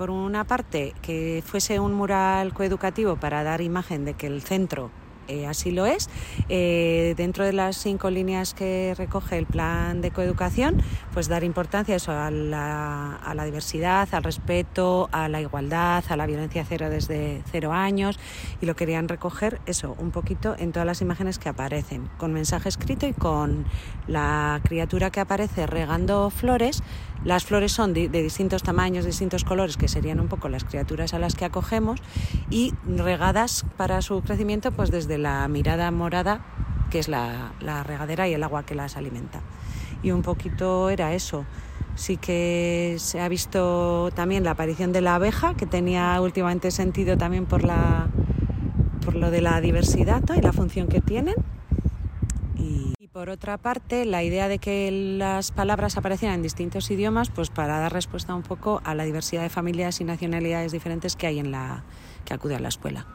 por una parte, que fuese un mural coeducativo para dar imagen de que el centro eh, así lo es. Eh, dentro de las cinco líneas que recoge el plan de coeducación, pues dar importancia eso, a, la, a la diversidad, al respeto, a la igualdad, a la violencia cero desde cero años y lo querían recoger eso un poquito en todas las imágenes que aparecen, con mensaje escrito y con la criatura que aparece regando flores. Las flores son de, distintos tamaños, distintos colores, que serían un poco las criaturas a las que acogemos y regadas para su crecimiento pues desde la mirada morada, que es la, regadera y el agua que las alimenta. Y un poquito era eso. Sí que se ha visto también la aparición de la abeja, que tenía últimamente sentido también por, la, por lo de la diversidad y la función que tienen. Y, por otra parte, la idea de que las palabras aparecieran en distintos idiomas, pues para dar respuesta un poco a la diversidad de familias y nacionalidades diferentes que hay en la que acude a la escuela.